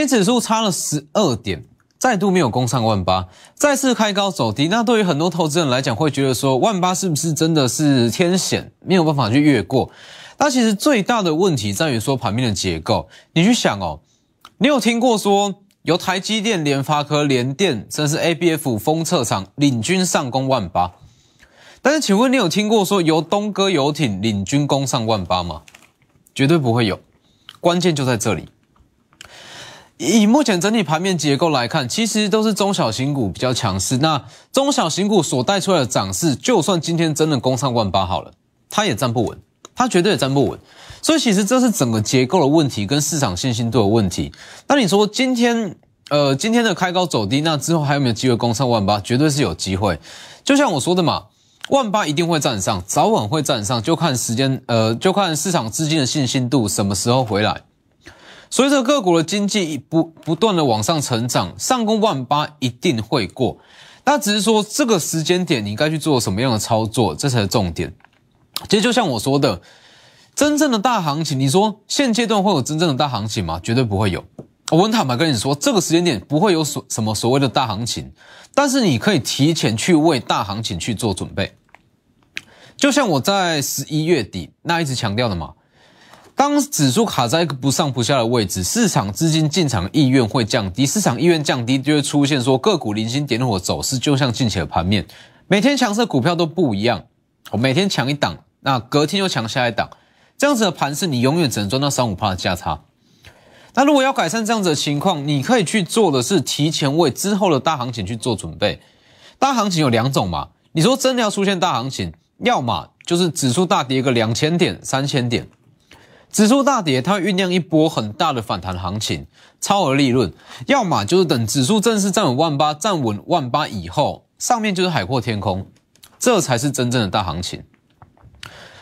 今天指数差了十二点，再度没有攻上万八，再次开高走低。那对于很多投资人来讲，会觉得说万八是不是真的是天险，没有办法去越过？那其实最大的问题在于说盘面的结构。你去想哦，你有听过说由台积电、联发科、联电，甚至 ABF 封测厂领军上攻万八？但是请问你有听过说由东哥游艇领军攻上万八吗？绝对不会有。关键就在这里。以目前整体盘面结构来看，其实都是中小型股比较强势。那中小型股所带出来的涨势，就算今天真的攻上万八好了，它也站不稳，它绝对也站不稳。所以其实这是整个结构的问题，跟市场信心度的问题。那你说今天，呃，今天的开高走低，那之后还有没有机会攻上万八？绝对是有机会。就像我说的嘛，万八一定会站上，早晚会站上，就看时间，呃，就看市场资金的信心度什么时候回来。随着个股的经济不不断的往上成长，上攻万八一定会过。那只是说这个时间点你应该去做什么样的操作，这才是重点。其实就像我说的，真正的大行情，你说现阶段会有真正的大行情吗？绝对不会有。我很坦白跟你说，这个时间点不会有所什么所谓的大行情，但是你可以提前去为大行情去做准备。就像我在十一月底那一直强调的嘛。当指数卡在一个不上不下的位置，市场资金进场意愿会降低，市场意愿降低就会出现说个股零星点火走势，就像近期的盘面，每天强势股票都不一样，我每天抢一档，那隔天又抢下一档，这样子的盘势你永远只能赚到三五趴的价差。那如果要改善这样子的情况，你可以去做的是提前为之后的大行情去做准备。大行情有两种嘛，你说真的要出现大行情，要么就是指数大跌个两千点、三千点。指数大跌，它会酝酿一波很大的反弹行情，超额利润；要么就是等指数正式站稳万八，站稳万八以后，上面就是海阔天空，这才是真正的大行情。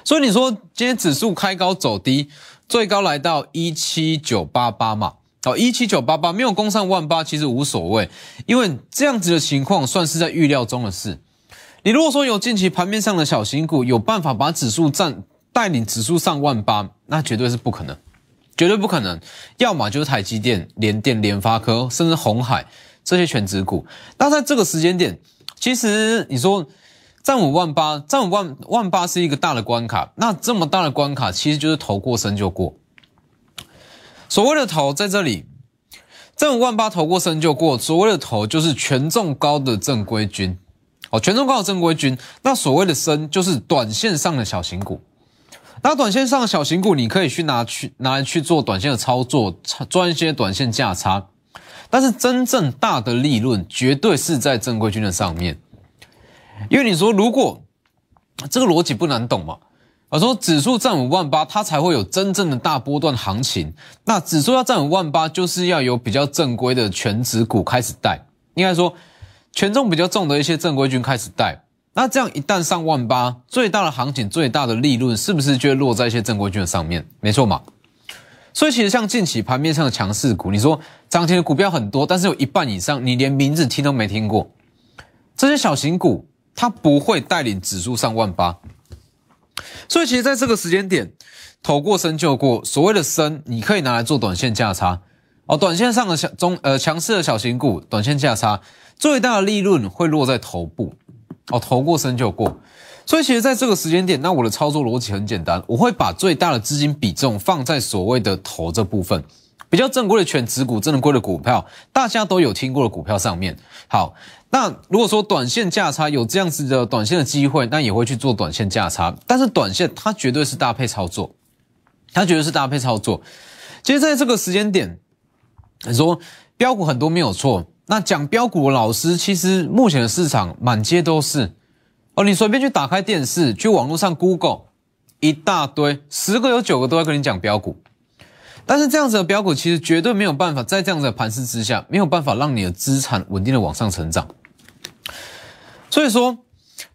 所以你说今天指数开高走低，最高来到一七九八八嘛？哦，一七九八八没有攻上万八，其实无所谓，因为这样子的情况算是在预料中的事。你如果说有近期盘面上的小型股有办法把指数站。带领指数上万八，那绝对是不可能，绝对不可能。要么就是台积电、联电、联发科，甚至红海这些全职股。那在这个时间点，其实你说站五万八，站五万万八是一个大的关卡。那这么大的关卡，其实就是头过身就过。所谓的头在这里，站五万八头过身就过。所谓的头就是权重高的正规军，哦，权重高的正规军。那所谓的身就是短线上的小型股。那短线上的小型股，你可以去拿去拿去做短线的操作，赚一些短线价差。但是真正大的利润，绝对是在正规军的上面。因为你说，如果这个逻辑不难懂嘛？我说指数占五万八，它才会有真正的大波段行情。那指数要占五万八，就是要有比较正规的全指股开始带，应该说权重比较重的一些正规军开始带。那这样一旦上万八，最大的行情、最大的利润，是不是就会落在一些正规军的上面？没错嘛。所以其实像近期盘面上的强势股，你说涨停的股票很多，但是有一半以上你连名字听都没听过。这些小型股它不会带领指数上万八。所以其实在这个时间点，头过身就过。所谓的身，你可以拿来做短线价差哦。短线上的小中呃强势的小型股，短线价差最大的利润会落在头部。哦，投过身就过，所以其实在这个时间点，那我的操作逻辑很简单，我会把最大的资金比重放在所谓的投这部分，比较正规的全指股、正规的股票，大家都有听过的股票上面。好，那如果说短线价差有这样子的短线的机会，那也会去做短线价差，但是短线它绝对是搭配操作，它绝对是搭配操作。其实在这个时间点，你说标股很多没有错。那讲标股的老师，其实目前的市场满街都是哦，你随便去打开电视，去网络上 Google 一大堆，十个有九个都在跟你讲标股。但是这样子的标股，其实绝对没有办法在这样子的盘势之下，没有办法让你的资产稳定的往上成长。所以说，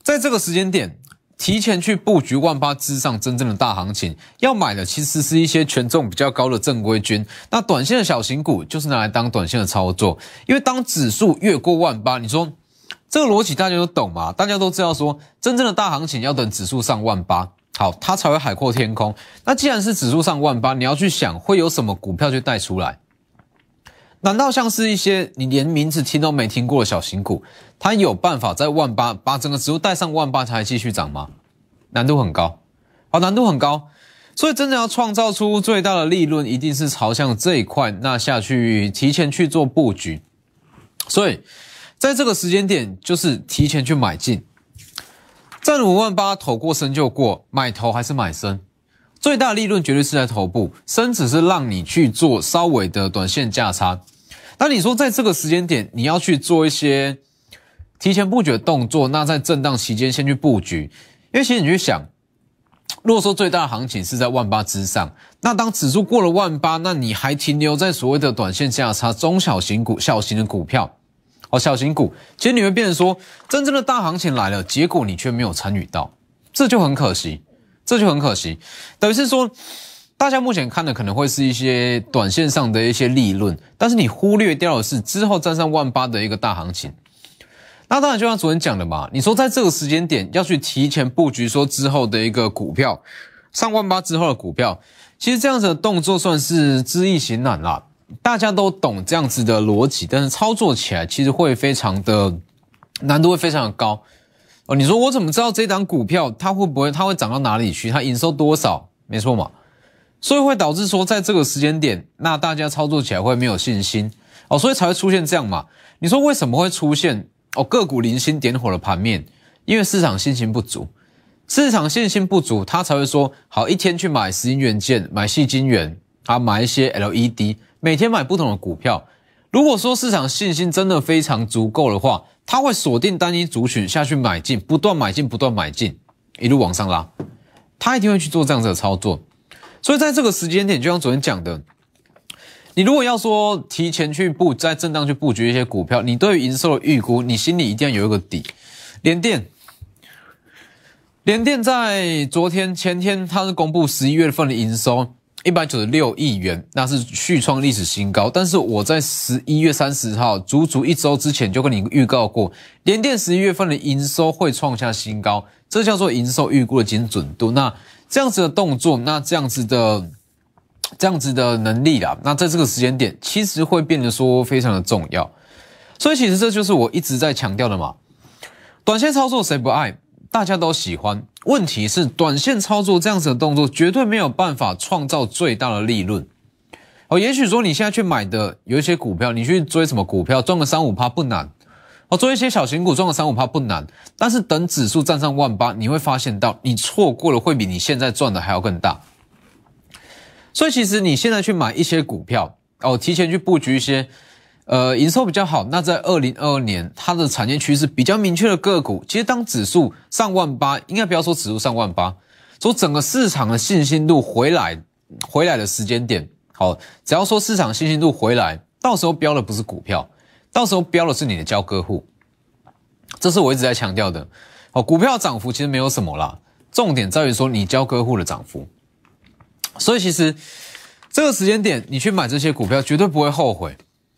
在这个时间点。提前去布局万八之上真正的大行情，要买的其实是一些权重比较高的正规军。那短线的小型股就是拿来当短线的操作，因为当指数越过万八，你说这个逻辑大家都懂嘛？大家都知道说，真正的大行情要等指数上万八，好，它才会海阔天空。那既然是指数上万八，你要去想会有什么股票去带出来？难道像是一些你连名字听都没听过的小型股，它有办法在万八把整个指数带上万八才继续涨吗？难度很高，好，难度很高。所以真的要创造出最大的利润，一定是朝向这一块那下去提前去做布局。所以在这个时间点，就是提前去买进。在五万八投过身就过，买头还是买身？最大利润绝对是在头部，升只是让你去做稍微的短线价差。那你说在这个时间点，你要去做一些提前布局的动作，那在震荡期间先去布局，因为其实你去想，如果说最大的行情是在万八之上，那当指数过了万八，那你还停留在所谓的短线价差、中小型股、小型的股票，哦，小型股，其实你会变成说，真正的大行情来了，结果你却没有参与到，这就很可惜，这就很可惜，等于是说。大家目前看的可能会是一些短线上的一些利润，但是你忽略掉的是之后站上万八的一个大行情。那当然就像昨天讲的嘛，你说在这个时间点要去提前布局，说之后的一个股票上万八之后的股票，其实这样子的动作算是知易行难啦。大家都懂这样子的逻辑，但是操作起来其实会非常的难度会非常的高哦。你说我怎么知道这档股票它会不会它会涨到哪里去？它营收多少？没错嘛。所以会导致说，在这个时间点，那大家操作起来会没有信心哦，所以才会出现这样嘛。你说为什么会出现哦个股零星点火的盘面？因为市场信心不足，市场信心不足，他才会说好一天去买石英元件、买细晶圆啊，买一些 LED，每天买不同的股票。如果说市场信心真的非常足够的话，他会锁定单一族群下去买进，不断买进，不断买进，一路往上拉，他一定会去做这样子的操作。所以在这个时间点，就像昨天讲的，你如果要说提前去布，在震荡去布局一些股票，你对于营收的预估，你心里一定要有一个底。联电，联电在昨天、前天，它是公布十一月份的营收一百九十六亿元，那是续创历史新高。但是我在十一月三十号，足足一周之前就跟你预告过，联电十一月份的营收会创下新高，这叫做营收预估的精准度。那这样子的动作，那这样子的这样子的能力啦，那在这个时间点，其实会变得说非常的重要。所以其实这就是我一直在强调的嘛。短线操作谁不爱？大家都喜欢。问题是短线操作这样子的动作，绝对没有办法创造最大的利润。哦，也许说你现在去买的有一些股票，你去追什么股票赚个三五趴不难。做一些小型股赚个三五趴不难，但是等指数站上万八，你会发现到你错过了会比你现在赚的还要更大。所以其实你现在去买一些股票哦，提前去布局一些呃营收比较好，那在二零二二年它的产业趋势比较明确的个股，其实当指数上万八，应该不要说指数上万八，说整个市场的信心度回来回来的时间点，好，只要说市场信心度回来，到时候标的不是股票。到时候标的是你的交割户，这是我一直在强调的。哦，股票涨幅其实没有什么啦，重点在于说你交割户的涨幅。所以其实这个时间点你去买这些股票绝对不会后悔。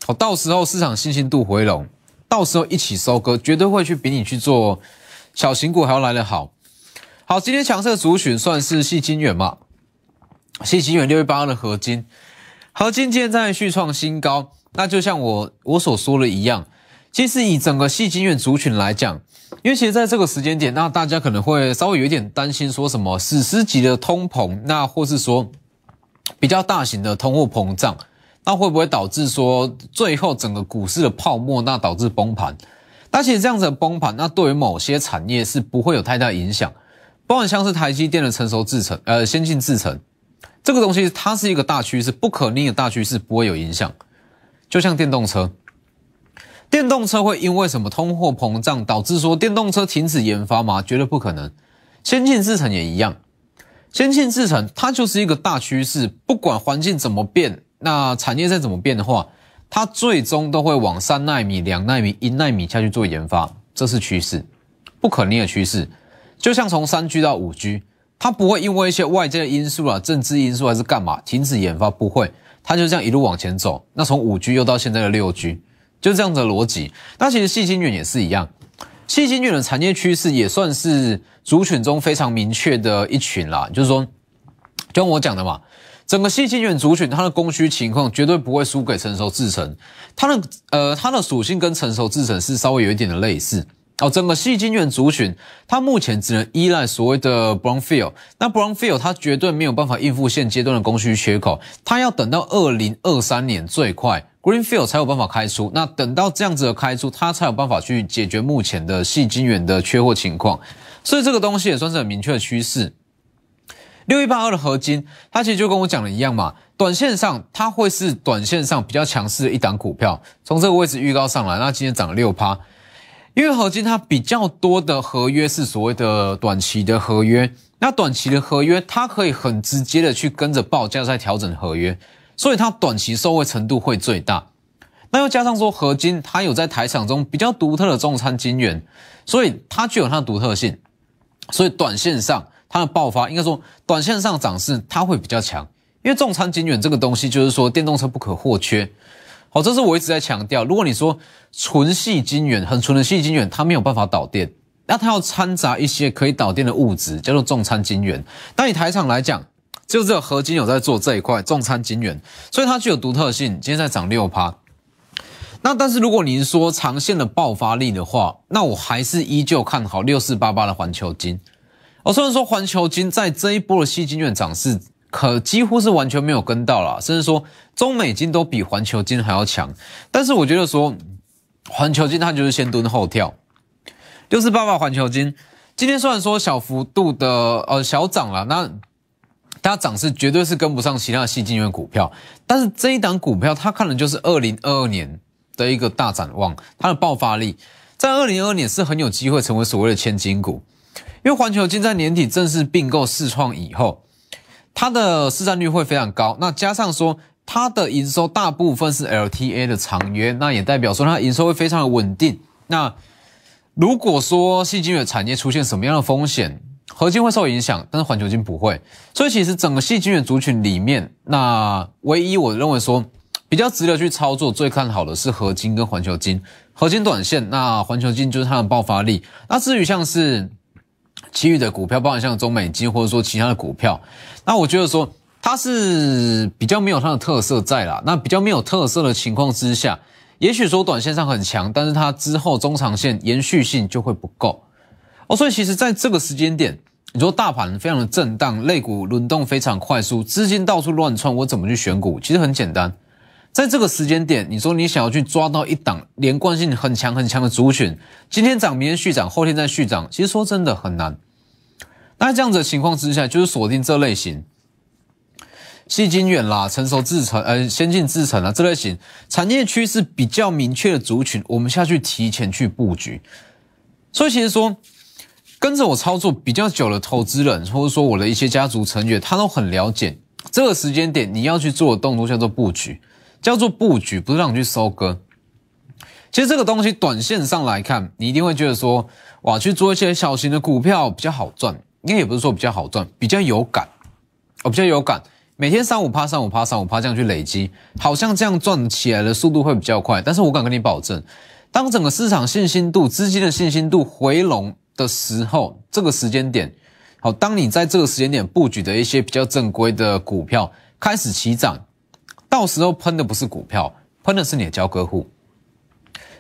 哦，到时候市场信心度回笼，到时候一起收割，绝对会去比你去做小型股还要来得好。好，今天强势的族群算是细金元嘛？细金元六月八号的合金，合金今天在续创新高。那就像我我所说的一样，其实以整个细晶圆族群来讲，因为其实在这个时间点，那大家可能会稍微有一点担心，说什么史诗级的通膨，那或是说比较大型的通货膨胀，那会不会导致说最后整个股市的泡沫，那导致崩盘？那其实这样子的崩盘，那对于某些产业是不会有太大影响，包含像是台积电的成熟制程，呃，先进制程这个东西，它是一个大趋势，不可逆的大趋势，不会有影响。就像电动车，电动车会因为什么通货膨胀导致说电动车停止研发吗？绝对不可能。先进制程也一样，先进制程它就是一个大趋势，不管环境怎么变，那产业再怎么变的话，它最终都会往三纳米、两纳米、一纳米下去做研发，这是趋势，不可逆的趋势。就像从三 G 到五 G，它不会因为一些外界的因素啊、政治因素还是干嘛停止研发，不会。它就这样一路往前走，那从五 G 又到现在的六 G，就这样的逻辑。那其实细晶圆也是一样，细晶圆的产业趋势也算是族群中非常明确的一群啦。就是说，就像我讲的嘛，整个细晶圆族群它的供需情况绝对不会输给成熟制程，它的呃它的属性跟成熟制程是稍微有一点的类似哦。整个细晶圆族群它目前只能依赖所谓的 brownfield，那 brownfield 它绝对没有办法应付现阶段的供需缺口，它要等到二零二三年最快 greenfield 才有办法开出，那等到这样子的开出，它才有办法去解决目前的细晶圆的缺货情况，所以这个东西也算是很明确的趋势。六一八二的合金，它其实就跟我讲的一样嘛，短线上它会是短线上比较强势的一档股票，从这个位置预告上来，那今天涨了六趴，因为合金它比较多的合约是所谓的短期的合约，那短期的合约它可以很直接的去跟着报价在调整合约，所以它短期受惠程度会最大。那又加上说合金它有在台场中比较独特的重餐金源，所以它具有它的独特性，所以短线上。它的爆发应该说，短线上涨势它会比较强，因为重仓精远这个东西就是说电动车不可或缺。好，这是我一直在强调。如果你说纯细金元，很纯的细金元，它没有办法导电，那它要掺杂一些可以导电的物质，叫做重餐金元。但以台厂来讲，就只有合金有在做这一块重餐金元，所以它具有独特性。今天在涨六趴。那但是如果您说长线的爆发力的话，那我还是依旧看好六四八八的环球金。我虽然说环球金在这一波的细金元涨势，可几乎是完全没有跟到了，甚至说中美金都比环球金还要强。但是我觉得说环球金它就是先蹲后跳。六四八八环球金今天虽然说小幅度的呃小涨了，那它涨势绝对是跟不上其他的细金元股票。但是这一档股票它看的就是二零二二年的一个大展望，它的爆发力在二零二二年是很有机会成为所谓的千金股。因为环球金在年底正式并购世创以后，它的市占率会非常高。那加上说它的营收大部分是 LTA 的长约，那也代表说它营收会非常的稳定。那如果说细晶圆产业出现什么样的风险，合金会受影响，但是环球金不会。所以其实整个细晶圆族群里面，那唯一我认为说比较值得去操作、最看好的是合金跟环球金。合金短线，那环球金就是它的爆发力。那至于像是其余的股票，包含像中美金或者说其他的股票，那我觉得说它是比较没有它的特色在啦。那比较没有特色的情况之下，也许说短线上很强，但是它之后中长线延续性就会不够哦。所以其实在这个时间点，你说大盘非常的震荡，类股轮动非常快速，资金到处乱窜，我怎么去选股？其实很简单，在这个时间点，你说你想要去抓到一档连贯性很强很强的族群，今天涨，明天续涨，后天再续涨，其实说真的很难。那这样子的情况之下，就是锁定这类型，细晶远啦、成熟制程、呃、先进制程啊这类型产业趋势比较明确的族群，我们下去提前去布局。所以其实说，跟着我操作比较久的投资人，或者说我的一些家族成员，他都很了解这个时间点你要去做的动作叫做布局，叫做布局，不是让你去收割。其实这个东西短线上来看，你一定会觉得说，哇，去做一些小型的股票比较好赚。应该也不是说比较好赚，比较有感，哦，比较有感，每天三五趴、三五趴、三五趴这样去累积，好像这样赚起来的速度会比较快。但是我敢跟你保证，当整个市场信心度、资金的信心度回笼的时候，这个时间点，好，当你在这个时间点布局的一些比较正规的股票开始起涨，到时候喷的不是股票，喷的是你的交割户。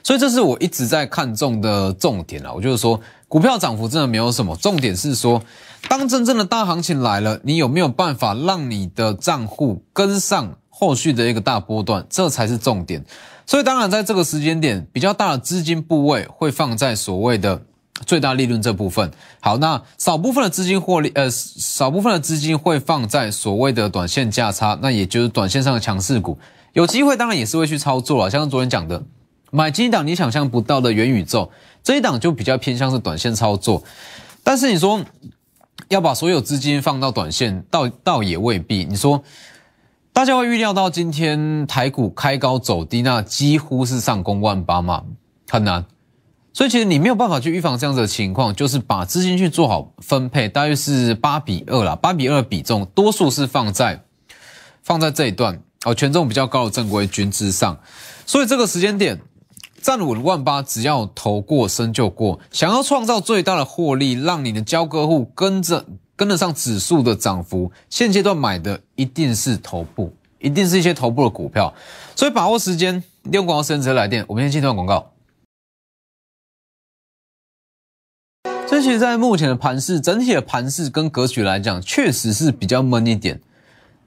所以这是我一直在看重的重点啊，我就是说。股票涨幅真的没有什么，重点是说，当真正的大行情来了，你有没有办法让你的账户跟上后续的一个大波段，这才是重点。所以当然在这个时间点，比较大的资金部位会放在所谓的最大利润这部分。好，那少部分的资金获利，呃，少部分的资金会放在所谓的短线价差，那也就是短线上的强势股，有机会当然也是会去操作了。像昨天讲的，买基金档你想象不到的元宇宙。这一档就比较偏向是短线操作，但是你说要把所有资金放到短线，倒倒也未必。你说大家会预料到今天台股开高走低，那几乎是上攻万八嘛，很难。所以其实你没有办法去预防这样子的情况，就是把资金去做好分配，大约是八比二啦，八比二比重，多数是放在放在这一段哦，权重比较高的正规军之上。所以这个时间点。站稳万八，只要投过身就过。想要创造最大的获利，让你的交割户跟着跟得上指数的涨幅，现阶段买的一定是头部，一定是一些头部的股票，所以把握时间，利用广告时间直接来电。我们先进段广告。这其实，在目前的盘势，整体的盘势跟格局来讲，确实是比较闷一点。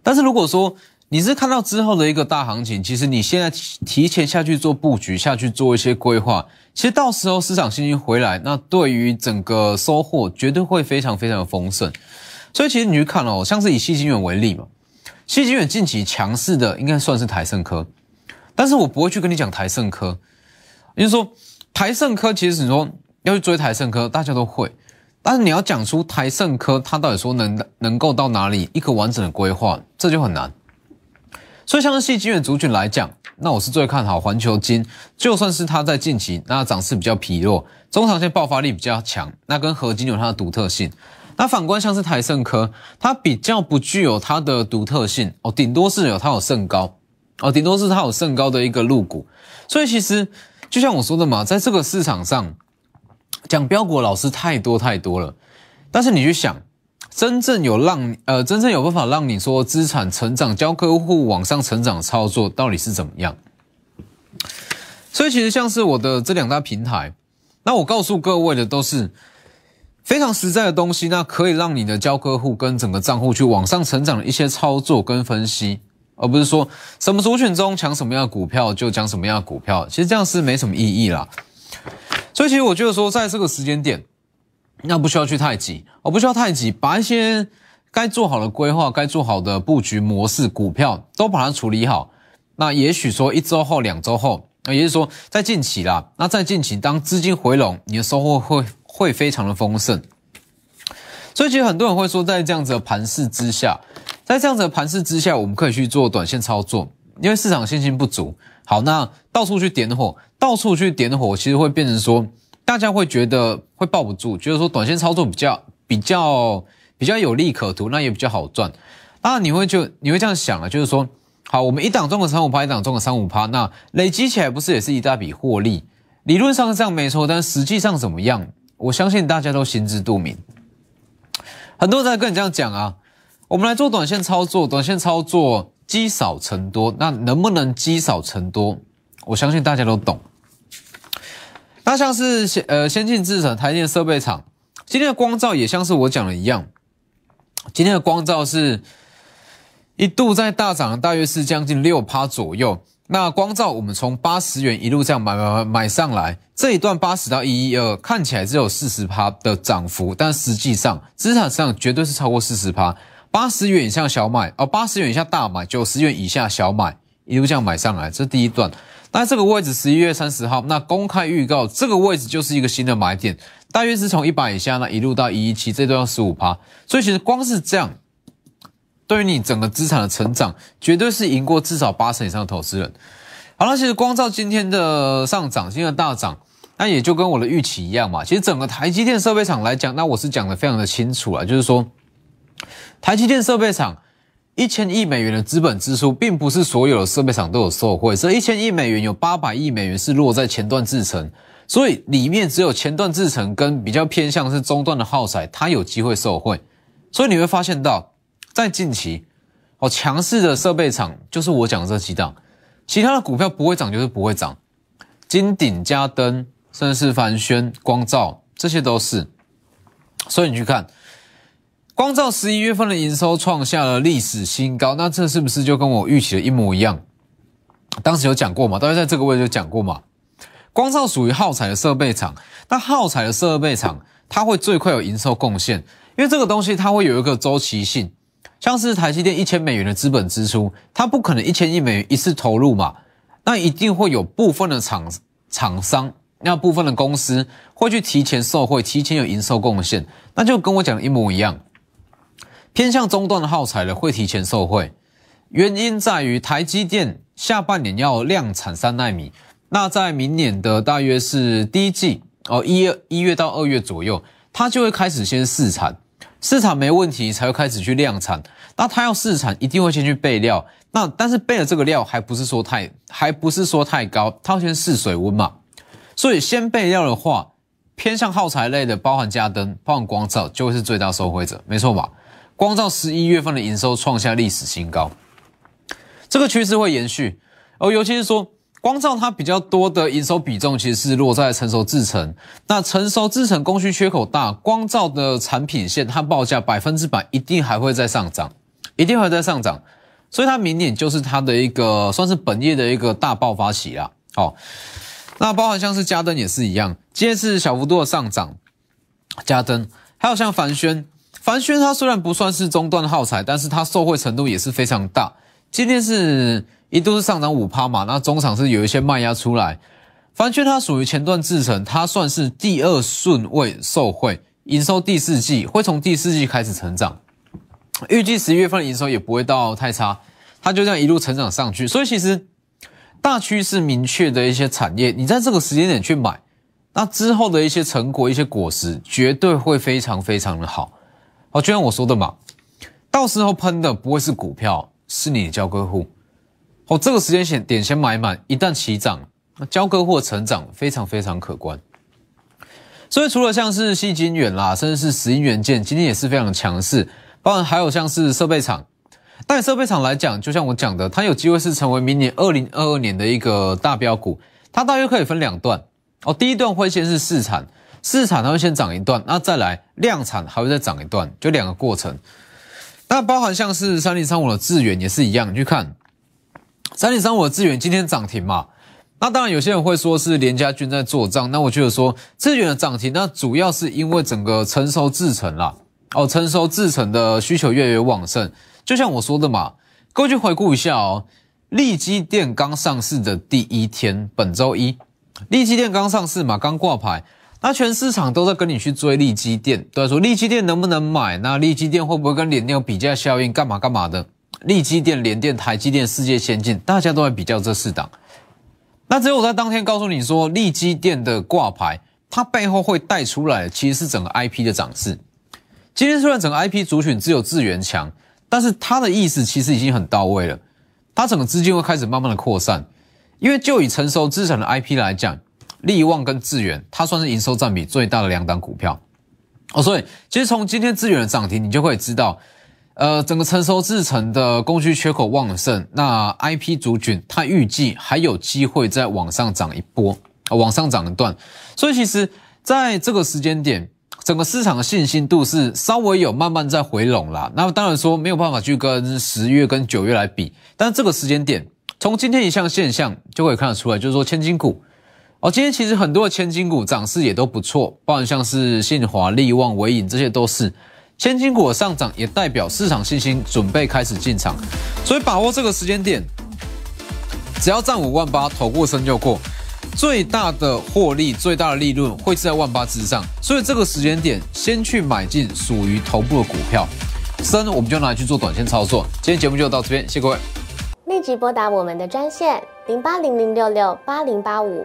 但是如果说你是看到之后的一个大行情，其实你现在提前下去做布局，下去做一些规划，其实到时候市场信心回来，那对于整个收获绝对会非常非常的丰盛。所以其实你去看哦，像是以西金远为例嘛，西金远近期强势的应该算是台盛科，但是我不会去跟你讲台盛科，也就是说台盛科其实你说。要去追台盛科，大家都会，但是你要讲出台盛科它到底说能能够到哪里一个完整的规划，这就很难。所以像是细晶圆族群来讲，那我是最看好环球金，就算是它在近期那涨势比较疲弱，中长线爆发力比较强，那跟合金有它的独特性。那反观像是台盛科，它比较不具有它的独特性哦，顶多是有它有甚高哦，顶多是它有甚高的一个入股。所以其实就像我说的嘛，在这个市场上。讲标股老师太多太多了，但是你去想，真正有让呃真正有办法让你说资产成长、教客户往上成长操作到底是怎么样？所以其实像是我的这两大平台，那我告诉各位的都是非常实在的东西，那可以让你的教客户跟整个账户去往上成长的一些操作跟分析，而不是说什么族群中抢什么样的股票就讲什么样的股票，其实这样是没什么意义啦。所以其实我觉得说，在这个时间点，那不需要去太急，我不需要太急，把一些该做好的规划、该做好的布局模式、股票都把它处理好。那也许说一周后、两周后，那也就是说在近期啦，那在近期当资金回笼，你的收获会会非常的丰盛。所以其实很多人会说，在这样子的盘势之下，在这样子的盘势之下，我们可以去做短线操作，因为市场信心不足。好，那到处去点火，到处去点火，其实会变成说，大家会觉得会抱不住，觉得说短线操作比较比较比较有利可图，那也比较好赚。那你会就你会这样想啊，就是说，好，我们一档中个三五趴，一档中个三五趴，那累积起来不是也是一大笔获利？理论上是这样没错，但实际上怎么样？我相信大家都心知肚明。很多人在跟你这样讲啊，我们来做短线操作，短线操作。积少成多，那能不能积少成多？我相信大家都懂。那像是先呃先进制程、台电设备厂，今天的光照也像是我讲的一样，今天的光照是一度在大涨，大约是将近六趴左右。那光照我们从八十元一路这样买买买买上来，这一段八十到一一二看起来只有四十趴的涨幅，但实际上资产上绝对是超过四十趴。八十元以下小买哦，八十元以下大买，九十元以下小买，一路这样买上来，这是第一段。那这个位置十一月三十号，那公开预告这个位置就是一个新的买点，大约是从一百以下那一路到一一七，这段要十五趴。所以其实光是这样，对于你整个资产的成长，绝对是赢过至少八成以上的投资人。好了，其实光照今天的上涨，今天的大涨，那也就跟我的预期一样嘛。其实整个台积电设备厂来讲，那我是讲的非常的清楚啊，就是说。台积电设备厂一千亿美元的资本支出，并不是所有的设备厂都有受惠。这一千亿美元有八百亿美元是落在前段制程，所以里面只有前段制程跟比较偏向是中段的耗材，它有机会受惠。所以你会发现到，在近期哦强势的设备厂，就是我讲的这几档，其他的股票不会涨就是不会涨。金鼎、嘉登、甚至是凡轩、光照，这些都是。所以你去看。光照十一月份的营收创下了历史新高，那这是不是就跟我预期的一模一样？当时有讲过嘛？大家在这个位置就讲过嘛？光照属于耗材的设备厂，那耗材的设备厂它会最快有营收贡献，因为这个东西它会有一个周期性，像是台积电一千美元的资本支出，它不可能一千亿美元一次投入嘛，那一定会有部分的厂厂商，那部分的公司会去提前受惠，提前有营收贡献，那就跟我讲的一模一样。偏向中段的耗材的会提前受惠，原因在于台积电下半年要量产三纳米，那在明年的大约是第一季哦，一月一月到二月左右，它就会开始先试产，试产没问题才会开始去量产。那它要试产，一定会先去备料，那但是备了这个料还不是说太，还不是说太高，它要先试水温嘛，所以先备料的话，偏向耗材类的，包含家灯、包含光照，就会是最大受惠者，没错吧？光照十一月份的营收创下历史新高，这个趋势会延续。哦，尤其是说光照它比较多的营收比重，其实是落在成熟制程。那成熟制程供需缺口大，光照的产品线它报价百分之百一定还会再上涨，一定会再上涨。所以它明年就是它的一个算是本业的一个大爆发期啦。好，那包含像是嘉登也是一样，今天是小幅度的上涨。嘉登还有像凡轩，凡轩它虽然不算是中段耗材，但是它受惠程度也是非常大。今天是一度是上涨五趴嘛，那中场是有一些卖压出来。凡轩它属于前段制成，它算是第二顺位受惠，营收第四季会从第四季开始成长。预计十一月份营收也不会到太差，它就这样一路成长上去。所以其实大趋势明确的一些产业，你在这个时间点去买，那之后的一些成果、一些果实，绝对会非常非常的好。就像我说的嘛，到时候喷的不会是股票，是你的交割户。哦，这个时间点点先买满，一旦起涨，那交割户成长非常非常可观。所以除了像是细晶元啦，甚至是石英元件，今天也是非常强势。当然还有像是设备厂，但设备厂来讲，就像我讲的，它有机会是成为明年二零二二年的一个大标股。它大约可以分两段哦，第一段会先是试产，试产它会先涨一段，那再来量产还会再涨一段，就两个过程。那包含像是三零三五的智远也是一样，你去看三零三五的智远今天涨停嘛？那当然有些人会说是连家军在做账，那我觉得说智远的涨停，那主要是因为整个成熟制成啦。哦，成熟制成的需求越来越旺盛，就像我说的嘛，各位去回顾一下哦。利基电刚上市的第一天，本周一，利基电刚上市嘛，刚挂牌，那全市场都在跟你去追利基电，都在说利基电能不能买？那利基电会不会跟联电有比价效应？干嘛干嘛的？利基电、联电、台积电、世界先进，大家都在比较这四档。那只有我在当天告诉你说，利基电的挂牌，它背后会带出来，其实是整个 IP 的涨势。今天虽然整个 IP 族群只有智源强，但是它的意思其实已经很到位了。它整个资金会开始慢慢的扩散，因为就以成熟资产的 IP 来讲，利旺跟智源，它算是营收占比最大的两档股票。哦，所以其实从今天智源的涨停，你就会知道，呃，整个成熟制成的供需缺口旺盛，那 IP 族群它预计还有机会再往上涨一波，往上涨一段。所以其实在这个时间点。整个市场的信心度是稍微有慢慢在回笼啦。那当然说没有办法去跟十月跟九月来比，但这个时间点，从今天一项现象就可以看得出来，就是说千金股哦，今天其实很多的千金股涨势也都不错，包含像是信华、利旺、伟影这些都是千金股的上涨，也代表市场信心准备开始进场，所以把握这个时间点，只要占五万八，投过身就过。最大的获利、最大的利润会是在万八之上，所以这个时间点先去买进属于头部的股票，升我们就拿去做短线操作。今天节目就到这边，谢谢各位。立即拨打我们的专线零八零零六六八零八五